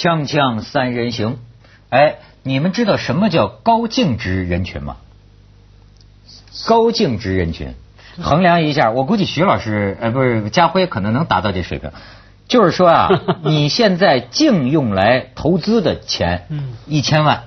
锵锵三人行，哎，你们知道什么叫高净值人群吗？高净值人群，衡量一下，我估计徐老师呃不是家辉可能能达到这水平。就是说啊，你现在净用来投资的钱，一千万，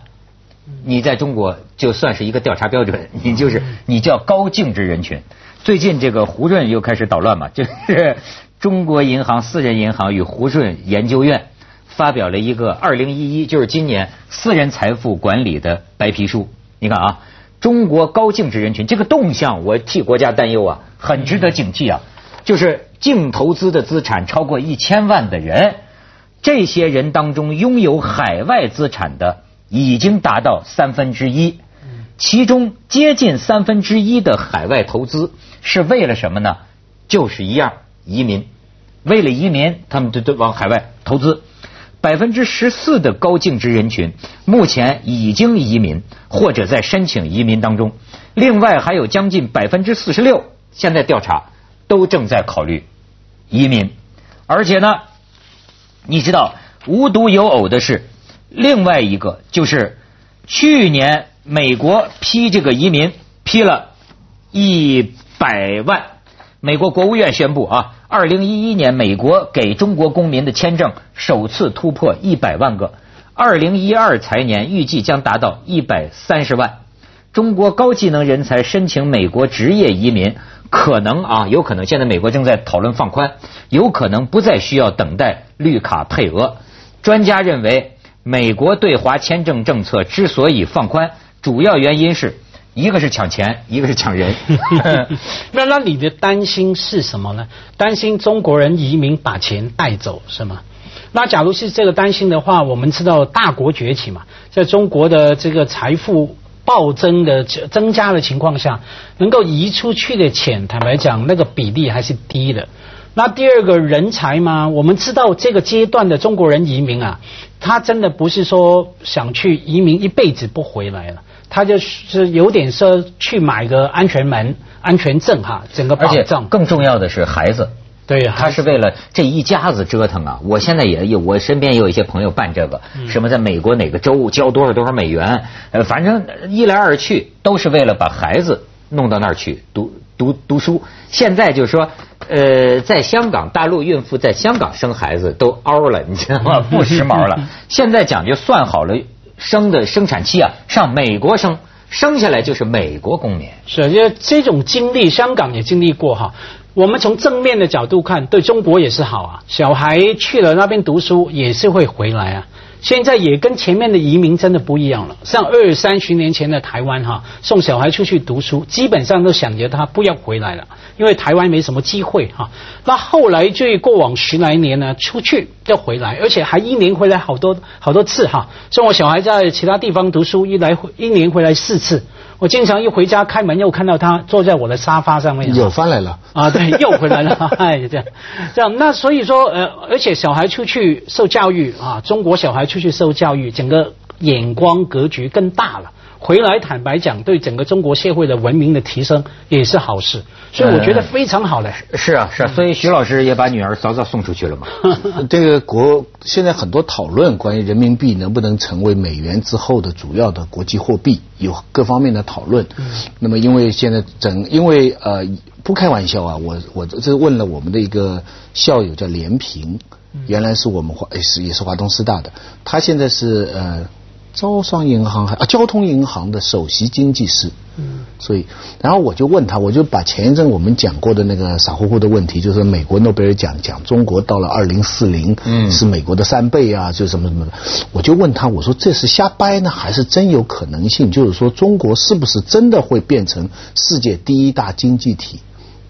你在中国就算是一个调查标准，你就是你叫高净值人群。最近这个胡润又开始捣乱嘛，就是中国银行私人银行与胡润研究院发表了一个二零一一，就是今年私人财富管理的白皮书。你看啊，中国高净值人群这个动向，我替国家担忧啊，很值得警惕啊。就是净投资的资产超过一千万的人，这些人当中拥有海外资产的已经达到三分之一，其中接近三分之一的海外投资是为了什么呢？就是一样移民，为了移民，他们都都往海外投资。百分之十四的高净值人群目前已经移民或者在申请移民当中，另外还有将近百分之四十六，现在调查。都正在考虑移民，而且呢，你知道无独有偶的是，另外一个就是去年美国批这个移民批了一百万，美国国务院宣布啊，二零一一年美国给中国公民的签证首次突破一百万个，二零一二财年预计将达到一百三十万，中国高技能人才申请美国职业移民。可能啊，有可能现在美国正在讨论放宽，有可能不再需要等待绿卡配额。专家认为，美国对华签证政策之所以放宽，主要原因是一个是抢钱，一个是抢人。那那你的担心是什么呢？担心中国人移民把钱带走是吗？那假如是这个担心的话，我们知道大国崛起嘛，在中国的这个财富。暴增的增加的情况下，能够移出去的钱，坦白讲，那个比例还是低的。那第二个人才嘛，我们知道这个阶段的中国人移民啊，他真的不是说想去移民一辈子不回来了，他就是有点说去买个安全门、安全证哈，整个保障。更重要的是孩子。对，他是为了这一家子折腾啊！我现在也有，我身边也有一些朋友办这个，什么在美国哪个州交多少多少美元，呃，反正一来二去都是为了把孩子弄到那儿去读读读书。现在就是说，呃，在香港大陆孕妇在香港生孩子都嗷了，你知道吗？不时髦了。现在讲究算好了生的生产期啊，上美国生，生下来就是美国公民。是，因为这种经历，香港也经历过哈。我们从正面的角度看，对中国也是好啊。小孩去了那边读书，也是会回来啊。现在也跟前面的移民真的不一样了。像二三十年前的台湾哈，送小孩出去读书，基本上都想着他不要回来了，因为台湾没什么机会哈。那后来这过往十来年呢，出去要回来，而且还一年回来好多好多次哈。像我小孩在其他地方读书，一来一年回来四次。我经常一回家开门，又看到他坐在我的沙发上面。又翻来了啊！对，又回来了。哎，这样，这样。那所以说，呃，而且小孩出去受教育啊，中国小孩出去受教育，整个眼光格局更大了。回来坦白讲，对整个中国社会的文明的提升也是好事，所以我觉得非常好的。是啊，是啊，所以徐老师也把女儿早早送出去了嘛。这个国现在很多讨论关于人民币能不能成为美元之后的主要的国际货币，有各方面的讨论。嗯那么因为现在整，因为呃不开玩笑啊，我我这问了我们的一个校友叫连平，原来是我们华也是也是华东师大的，他现在是呃。招商银行还啊，交通银行的首席经济师，嗯，所以，然后我就问他，我就把前一阵我们讲过的那个傻乎乎的问题，就是美国诺贝尔奖讲中国到了二零四零，嗯，是美国的三倍啊，就什么什么的，我就问他，我说这是瞎掰呢，还是真有可能性？就是说中国是不是真的会变成世界第一大经济体？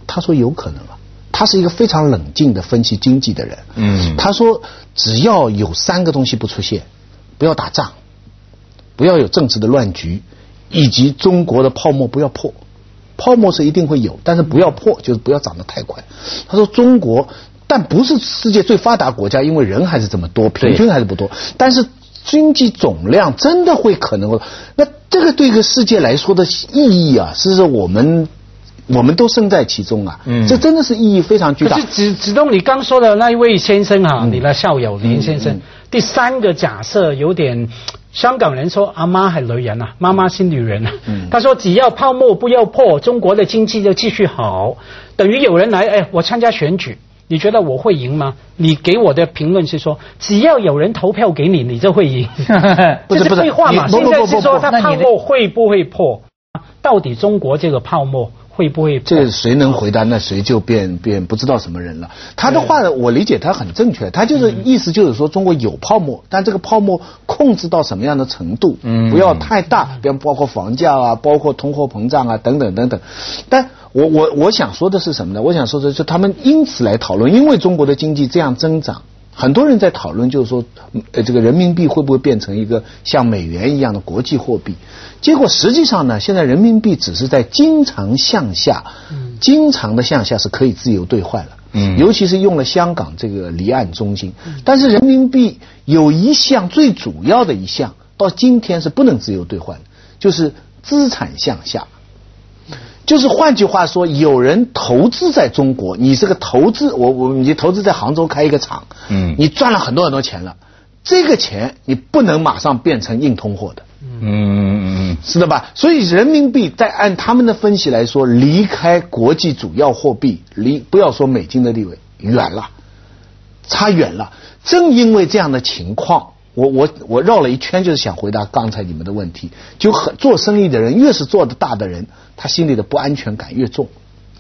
他说有可能啊，他是一个非常冷静的分析经济的人，嗯，他说只要有三个东西不出现，不要打仗。不要有政治的乱局，以及中国的泡沫不要破，泡沫是一定会有，但是不要破，就是不要涨得太快。他说中国，但不是世界最发达国家，因为人还是这么多，平均还是不多。但是经济总量真的会可能，那这个对一个世界来说的意义啊，是说我们我们都身在其中啊，这真的是意义非常巨大。子子东，你刚说的那一位先生啊，你的校友林先生。第三个假设有点，香港人说阿妈还女人啊，妈妈是女人啊。嗯他说只要泡沫不要破，中国的经济就继续好。等于有人来，哎，我参加选举，你觉得我会赢吗？你给我的评论是说，只要有人投票给你，你就会赢。这不是不是废话嘛？现在是说它泡沫会不会破？到底中国这个泡沫会不会？这个谁能回答，那谁就变变不知道什么人了。他的话我理解他很正确，他就是意思就是说中国有泡沫，但这个泡沫控制到什么样的程度，嗯不要太大，比方包括房价啊，包括通货膨胀啊等等等等。但我我我想说的是什么呢？我想说的是他们因此来讨论，因为中国的经济这样增长。很多人在讨论，就是说，呃，这个人民币会不会变成一个像美元一样的国际货币？结果实际上呢，现在人民币只是在经常向下，经常的向下是可以自由兑换了。嗯尤其是用了香港这个离岸中心，但是人民币有一项最主要的一项，到今天是不能自由兑换的，就是资产向下。就是换句话说，有人投资在中国，你这个投资，我我你投资在杭州开一个厂，嗯你赚了很多很多钱了，这个钱你不能马上变成硬通货的，嗯嗯嗯是的吧？所以人民币在按他们的分析来说，离开国际主要货币，离不要说美金的地位远了，差远了。正因为这样的情况，我我我绕了一圈，就是想回答刚才你们的问题。就很做生意的人，越是做的大的人，他心里的不安全感越重。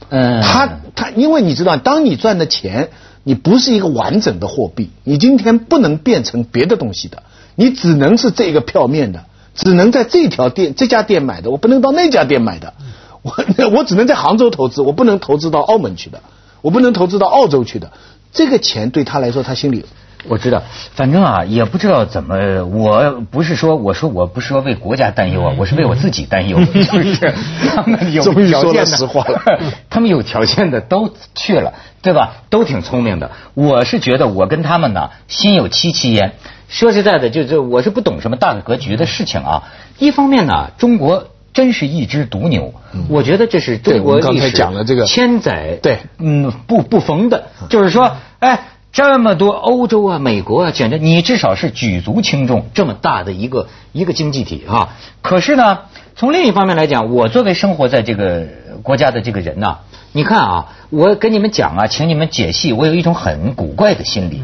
嗯，他他，因为你知道，当你赚的钱，你不是一个完整的货币，你今天不能变成别的东西的，你只能是这个票面的，只能在这条店这家店买的，我不能到那家店买的，我 我只能在杭州投资，我不能投资到澳门去的，我不能投资到澳洲去的，这个钱对他来说，他心里我知道，反正啊，也不知道怎么，我不是说，我说我不是说为国家担忧啊，我是为我自己担忧，就是他们有 条件的实话了 他们有条件的都去了，对吧？都挺聪明的。我是觉得我跟他们呢心有戚戚焉。说实在的，就就我是不懂什么大的格局的事情啊。一方面呢，中国真是一只独牛，我觉得这是中对我们刚才国历史讲了这个千载对嗯不不逢的，就是说，哎。这么多欧洲啊、美国啊，简直你至少是举足轻重，这么大的一个一个经济体啊。可是呢，从另一方面来讲，我作为生活在这个国家的这个人呐、你看啊，我跟你们讲啊，请你们解析，我有一种很古怪的心理，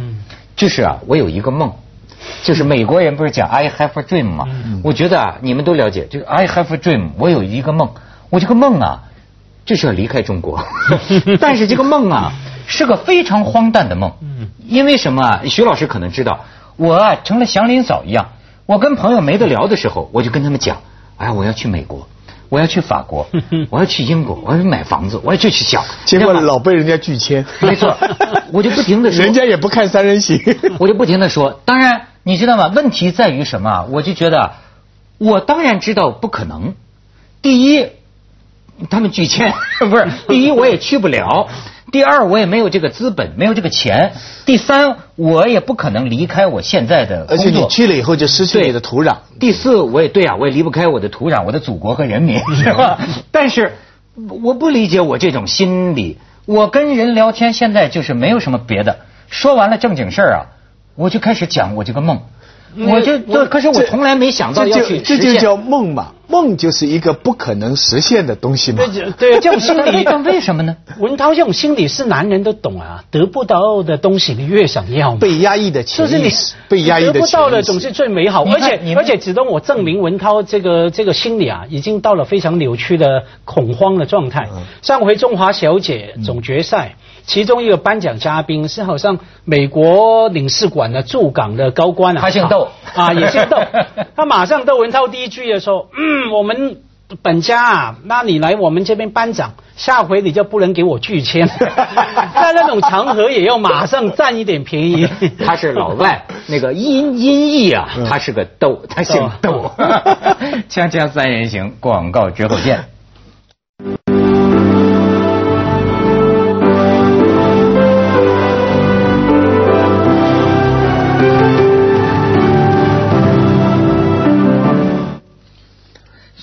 就是啊，我有一个梦，就是美国人不是讲 I have a dream 吗？我觉得啊，你们都了解，这个 I have a dream，我有一个梦，我这个梦啊，就是要离开中国，但是这个梦啊。是个非常荒诞的梦，嗯因为什么啊？徐老师可能知道，我啊成了祥林嫂一样，我跟朋友没得聊的时候，我就跟他们讲，哎，我要去美国，我要去法国，我要去英国，我要买房子，我要就去想，结果老被人家拒签。没错，我就不停的说，人家也不看三人行，我就不停的说，当然你知道吗？问题在于什么？我就觉得，我当然知道不可能。第一，他们拒签，不是；第一，我也去不了。第二，我也没有这个资本，没有这个钱。第三，我也不可能离开我现在的工而且你作。去了以后就失去你的土壤。第四，我也对啊，我也离不开我的土壤、我的祖国和人民，是吧？但是我不理解我这种心理。我跟人聊天，现在就是没有什么别的，说完了正经事儿啊，我就开始讲我这个梦。我就我可是我从来没想到这要去实现。就这就叫梦嘛，梦就是一个不可能实现的东西嘛。对对，这种心理但为什么呢？文涛这种心理是男人都懂啊，得不到的东西你越想要。被压抑的就是你潜意识，被压抑的得不到的总是最美好，你而且而且只能我证明文涛这个这个心理啊，已经到了非常扭曲的恐慌的状态。嗯上回中华小姐总决赛，其中一个颁奖嘉宾是好像美国领事馆的驻港的高官啊，他姓窦啊，也姓窦，他马上窦文涛第一句的时候，嗯，我们。本家啊，那你来我们这边颁奖，下回你就不能给我拒签，在那种场合也要马上占一点便宜。他是老外，那个音音译啊，他是个窦，他姓窦。锵锵三人行，广告之后见。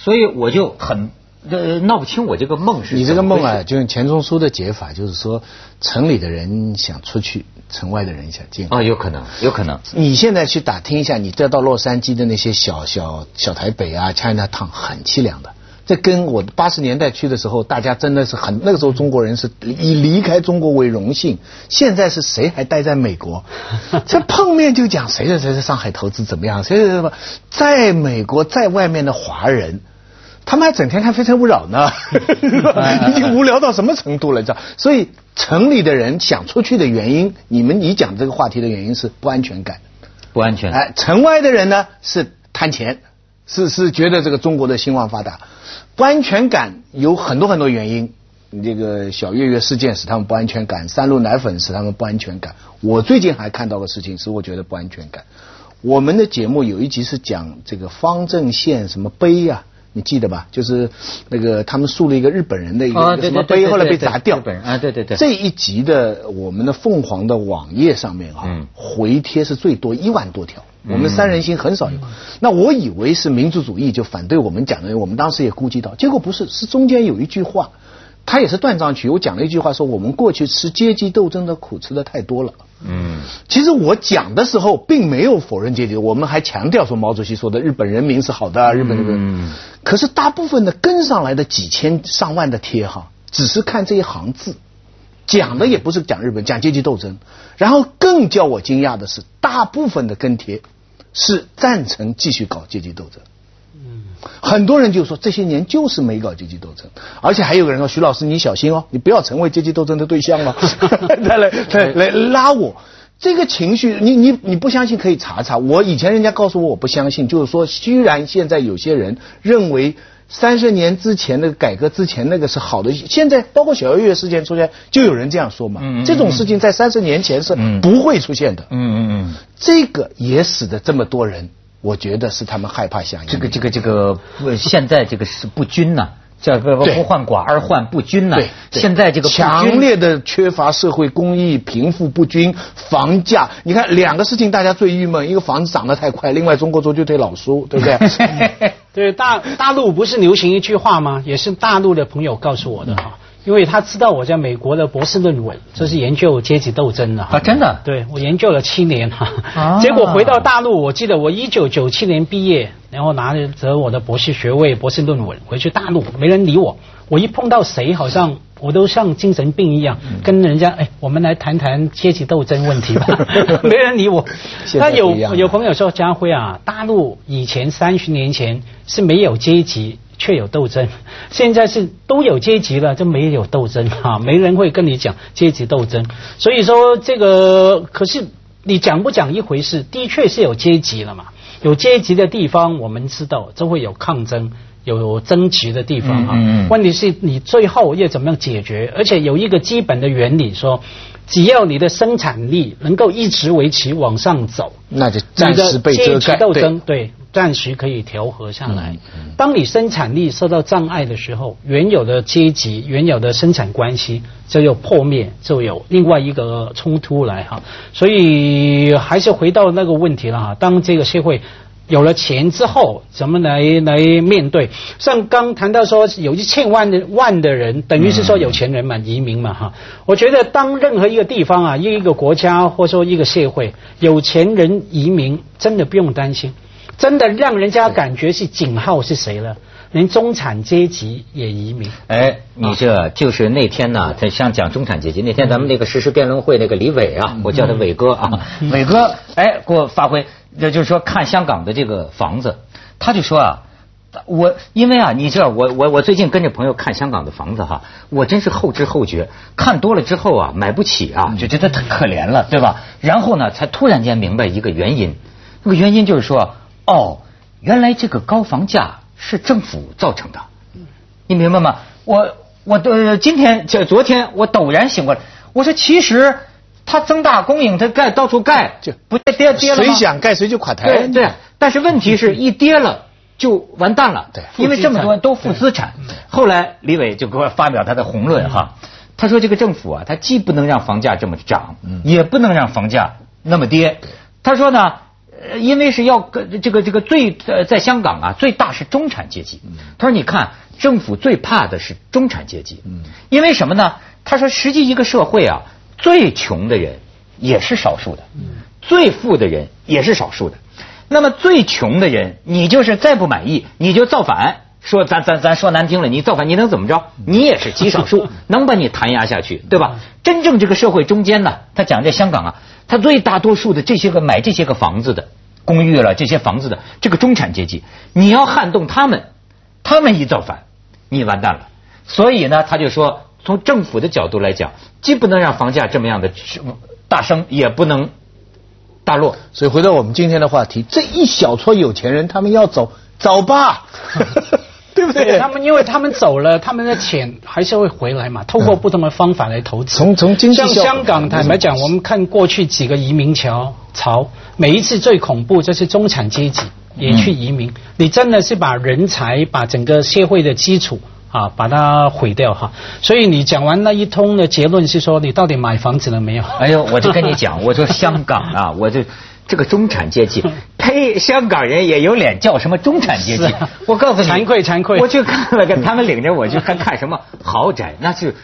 所以我就很呃闹不清我这个梦是你这个梦啊，就用钱钟书的解法，就是说城里的人想出去，城外的人想进来。啊，有可能，有可能。你现在去打听一下，你再到洛杉矶的那些小小小台北啊，China Town 很凄凉的。这跟我八十年代去的时候，大家真的是很那个时候中国人是以离开中国为荣幸。现在是谁还待在美国？这碰面就讲谁谁谁在上海投资怎么样，谁谁谁什么，在美国在外面的华人。他们还整天看《非诚勿扰》呢，已经无聊到什么程度了，你知道？所以城里的人想出去的原因，你们你讲这个话题的原因是不安全感。不安全。哎，城外的人呢是贪钱，是是觉得这个中国的兴旺发达，不安全感有很多很多原因。这个小月月事件使他们不安全感，三鹿奶粉使他们不安全感。我最近还看到个事情使我觉得不安全感。我们的节目有一集是讲这个方正县什么碑呀、你记得吧？就是那个他们竖了一个日本人的一个什么碑，后来被砸掉。日本人啊对对对这一集的我们的凤凰的网页上面啊，嗯回贴是最多一万多条。我们三人行很少有，那我以为是民族主义就反对我们讲的，我们当时也估计到，结果不是，是中间有一句话，他也是断章取义。我讲了一句话说，我们过去吃阶级斗争的苦吃的太多了。嗯，其实我讲的时候并没有否认阶级，我们还强调说毛主席说的日本人民是好的啊，日本人民。可是大部分的跟上来的几千上万的贴哈，只是看这一行字，讲的也不是讲日本，讲阶级斗争。然后更叫我惊讶的是，大部分的跟帖是赞成继续搞阶级斗争。很多人就说这些年就是没搞阶级斗争，而且还有个人说徐老师你小心哦，你不要成为阶级斗争的对象哦，他 来来来拉我。这个情绪，你你你不相信可以查查。我以前人家告诉我我不相信，就是说，虽然现在有些人认为三十年之前那个改革之前那个是好的，现在包括小月月事件出现，就有人这样说嘛。嗯嗯嗯这种事情在三十年前是嗯不会出现的。嗯嗯嗯，这个也使得这么多人，我觉得是他们害怕响应这个这个这个，现在这个是不均呐、这个对。不患寡而患不均呐、对，现在这个强烈的缺乏社会公益、贫富不均、房价，你看两个事情大家最郁闷，一个房子涨得太快，另外中国足球队老输，对不对？对大大陆不是流行一句话吗？也是大陆的朋友告诉我的哈，因为他知道我在美国的博士论文，这是研究阶级斗争的啊真的？对我研究了七年哈，啊。结果回到大陆，我记得我一九九七年毕业，然后拿着我的博士学位、博士论文回去大陆，没人理我，我一碰到谁好像。我都像精神病一样，嗯。跟人家哎，我们来谈谈阶级斗争问题吧，没人理我。那有有朋友说，家辉啊，大陆以前三十年前是没有阶级，却有斗争，现在是都有阶级了，就没有斗争哈，没人会跟你讲阶级斗争。所以说这个，可是你讲不讲一回事，的确是有阶级了嘛，有阶级的地方，我们知道就会有抗争。有争执的地方啊，问题是你最后要怎么样解决？而且有一个基本的原理说，只要你的生产力能够一直维持往上走，那就暂时被阶级盖。斗争对，暂时可以调和下来。嗯当你生产力受到障碍的时候，原有的阶级、原有的生产关系就有破灭，就有另外一个冲突来哈。所以还是回到那个问题了哈。当这个社会有了钱之后，怎么来来面对？像刚谈到说有一千万的万的人，等于是说有钱人嘛，移民嘛哈。我觉得当任何一个地方啊，一个国家或者说一个社会有钱人移民，真的不用担心，真的让人家感觉是井号是谁了。连中产阶级也移民，哎，你这就是那天呢，他像讲中产阶级那天咱们那个实时辩论会那个李伟啊，我叫他伟哥啊，伟哥，哎，给我发挥，这就是说看香港的这个房子，他就说啊。我因为啊，你知道我我我最近跟着朋友看香港的房子哈，我真是后知后觉，看多了之后啊，买不起啊，就觉得太可怜了，对吧？然后呢，才突然间明白一个原因，那个原因就是说，哦，原来这个高房价是政府造成的。你明白吗？我我的今天这昨天我陡然醒过来，我说其实它增大供应，它盖到处盖，就不跌跌了吗谁想盖谁就垮台。对对，但是问题是一跌了。就完蛋了，对因为这么多人都负资产。后来李伟就给我发表他的宏论哈，他说这个政府啊，他既不能让房价这么涨，也不能让房价那么跌。他说呢，呃因为是要跟这个这个最呃在香港啊最大是中产阶级。他说你看政府最怕的是中产阶级，因为什么呢？他说实际一个社会啊最穷的人也是少数的，最富的人也是少数的。那么最穷的人，你就是再不满意，你就造反。说咱咱咱说难听了，你造反你能怎么着？你也是极少数，能把你弹压下去，对吧？真正这个社会中间呢，他讲这香港啊，他最大多数的这些个买这些个房子的公寓了，这些房子的这个中产阶级，你要撼动他们，他们一造反，你完蛋了。所以呢，他就说，从政府的角度来讲，既不能让房价这么样的大升，也不能大落。所以回到我们今天的话题，这一小撮有钱人，他们要走，走吧。对不对？他们因为他们走了，他们的钱还是会回来嘛，透过不同的方法来投资。从从经济像香港，坦白讲，我们看过去几个移民潮潮，每一次最恐怖就是中产阶级也去移民，你真的是把人才、把整个社会的基础啊，把它毁掉哈。所以你讲完那一通的结论是说，你到底买房子了没有？哎呦，我就跟你讲，我说香港啊，我就。这个中产阶级，呸！香港人也有脸叫什么中产阶级？我告诉你，惭愧惭愧。我去看了看，他们领着我去看看什么豪宅，那是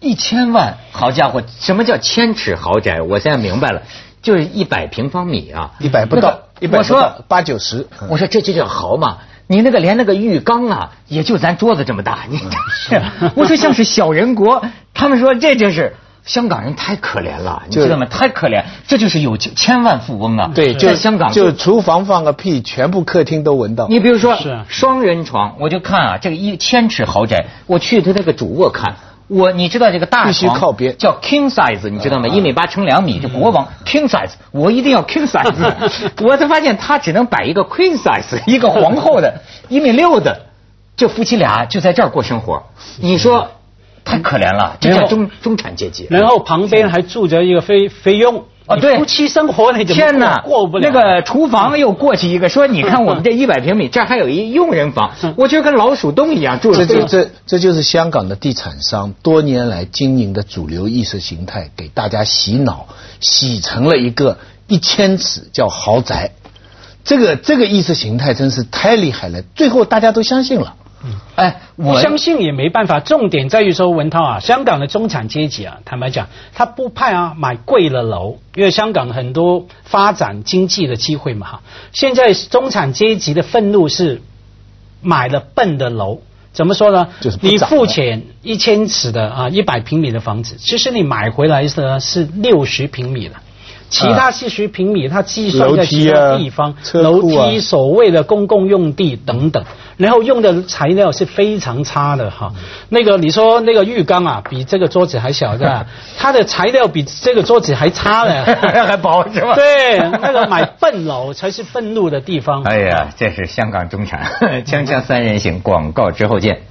一千万。好家伙，什么叫千尺豪宅？我现在明白了，就是一百平方米啊，一百不到，一百我说八九十。我说这就叫豪嘛？你那个连那个浴缸啊，也就咱桌子这么大。你是我说像是小人国。他们说这就是。香港人太可怜了，你知道吗？太可怜，这就是有千万富翁啊！对，在香港就厨房放个屁，全部客厅都闻到。你比如说双人床，我就看啊，这个一千尺豪宅，我去他那个主卧看，我你知道这个大床靠边叫 king size，你知道吗？一米八乘两米，就国王 king size，我一定要 king size。我才发现他只能摆一个 queen size，一个皇后的，一米六的，这夫妻俩就在这儿过生活。你说？太可怜了，这叫中中产阶级。然后旁边还住着一个菲菲佣啊，对，夫妻生活那天哪，过不了。那个厨房又过去一个，说你看 我们这一百平米，这还有一佣人房，我觉得跟老鼠洞一样住。这这这这就是香港的地产商多年来经营的主流意识形态，给大家洗脑，洗成了一个一千尺叫豪宅。这个这个意识形态真是太厉害了，最后大家都相信了。嗯，哎，我相信也没办法。重点在于说，文涛啊，香港的中产阶级啊，坦白讲，他不怕啊买贵了楼，因为香港很多发展经济的机会嘛哈。现在中产阶级的愤怒是买了笨的楼，怎么说呢？就是你付钱一千尺的啊一百平米的房子，其实你买回来的是六十平米的。其他四十平米，它计算在其他地方，楼梯、所谓的公共用地等等，然后用的材料是非常差的哈。那个你说那个浴缸啊，比这个桌子还小的，它的材料比这个桌子还差呢，还薄是吧？对，那个买笨楼才是愤怒的地方。哎呀，这是香港中产，锵锵三人行，广告之后见。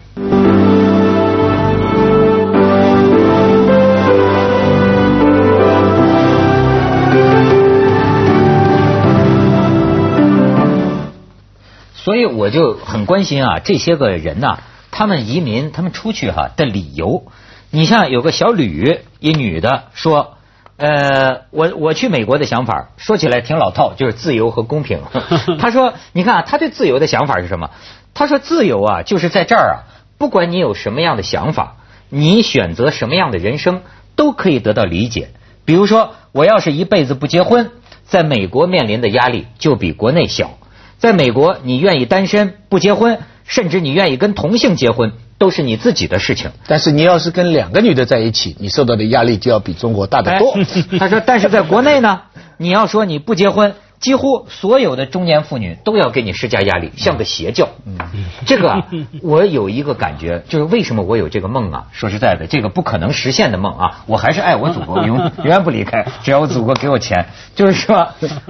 所以我就很关心啊，这些个人呐，他们移民，他们出去哈的理由。你像有个小吕，一女的说，呃，我我去美国的想法，说起来挺老套，就是自由和公平。他说，你看啊，他对自由的想法是什么？他说，自由啊，就是在这儿啊，不管你有什么样的想法，你选择什么样的人生，都可以得到理解。比如说，我要是一辈子不结婚，在美国面临的压力就比国内小。在美国，你愿意单身不结婚，甚至你愿意跟同性结婚，都是你自己的事情。但是你要是跟两个女的在一起，你受到的压力就要比中国大得多。他说，但是在国内呢，你要说你不结婚，几乎所有的中年妇女都要给你施加压力，像个邪教。嗯 这个我有一个感觉，就是为什么我有这个梦啊？说实在的，这个不可能实现的梦啊，我还是爱我祖国，永 永远不离开，只要我祖国给我钱。就是说，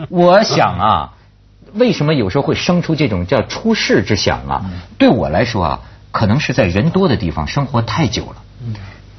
我想啊。为什么有时候会生出这种叫出世之想啊？对我来说啊，可能是在人多的地方生活太久了。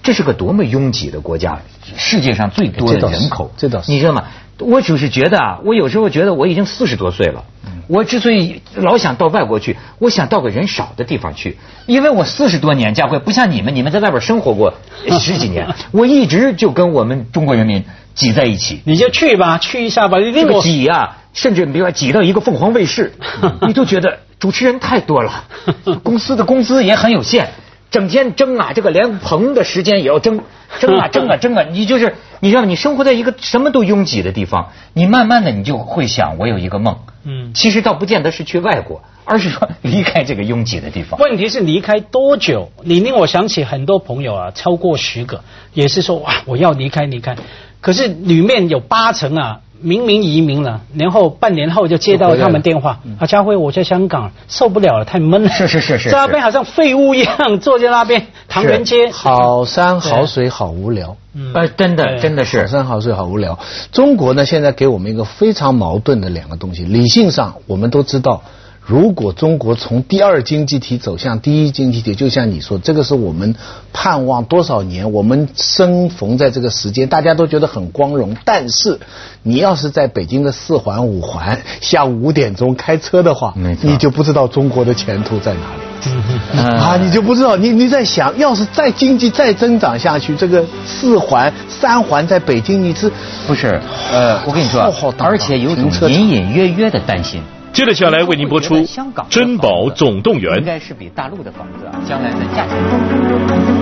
这是个多么拥挤的国家，世界上最多的人口，这倒是，你知道吗？我就是觉得啊，我有时候觉得我已经四十多岁了。我之所以老想到外国去，我想到个人少的地方去，因为我四十多年，家辉不像你们，你们在外边生活过 十几年，我一直就跟我们中国人民挤在一起。你就去吧，去一下吧，这个挤呀，甚至比如说挤到一个凤凰卫视，你都觉得主持人太多了，公司的工资也很有限。整天争啊，这个连棚的时间也要争，争啊争啊争啊！你就是你知道，你生活在一个什么都拥挤的地方，你慢慢的你就会想，我有一个梦。嗯，其实倒不见得是去外国，而是说 离开这个拥挤的地方。问题是离开多久？你令我想起很多朋友啊，超过十个，也是说哇，我要离开离开，可是里面有八成啊。明明移民了，然后半年后就接到他们电话，啊，家辉，我在香港受不了了，太闷了。是是是是，在那边好像废物一样，坐在那边，唐人街。好山好水好无聊。呃，真的真的是好山好水好无聊。中国呢，现在给我们一个非常矛盾的两个东西。理性上，我们都知道。如果中国从第二经济体走向第一经济体，就像你说，这个是我们盼望多少年？我们生逢在这个时间，大家都觉得很光荣。但是，你要是在北京的四环、五环下午五点钟开车的话，你就不知道中国的前途在哪里。啊，你就不知道，你你在想，要是再经济再增长下去，这个四环、三环在北京，你是不是？呃，我跟你说，而且有种隐隐约约的担心。接着下来为您播出《珍宝总动员》，应该是比大陆的房子啊，将来的价钱。